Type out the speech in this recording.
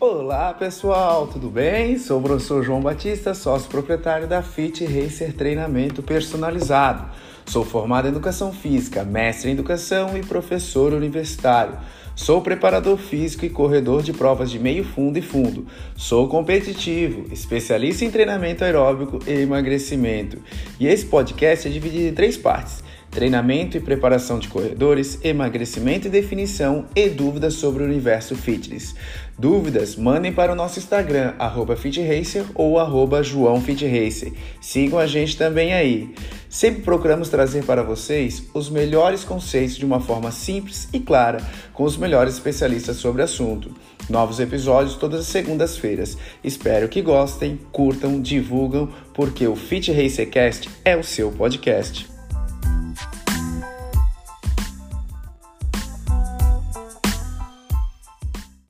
Olá pessoal, tudo bem? Sou o professor João Batista, sócio proprietário da Fit Racer Treinamento Personalizado. Sou formado em Educação Física, mestre em Educação e professor universitário. Sou preparador físico e corredor de provas de meio fundo e fundo. Sou competitivo, especialista em treinamento aeróbico e emagrecimento. E esse podcast é dividido em três partes treinamento e preparação de corredores, emagrecimento e definição e dúvidas sobre o universo fitness. Dúvidas? Mandem para o nosso Instagram, FitRacer ou JoãoFitRacer. Sigam a gente também aí. Sempre procuramos trazer para vocês os melhores conceitos de uma forma simples e clara, com os melhores especialistas sobre o assunto. Novos episódios todas as segundas-feiras. Espero que gostem, curtam, divulgam, porque o Fit Racercast é o seu podcast.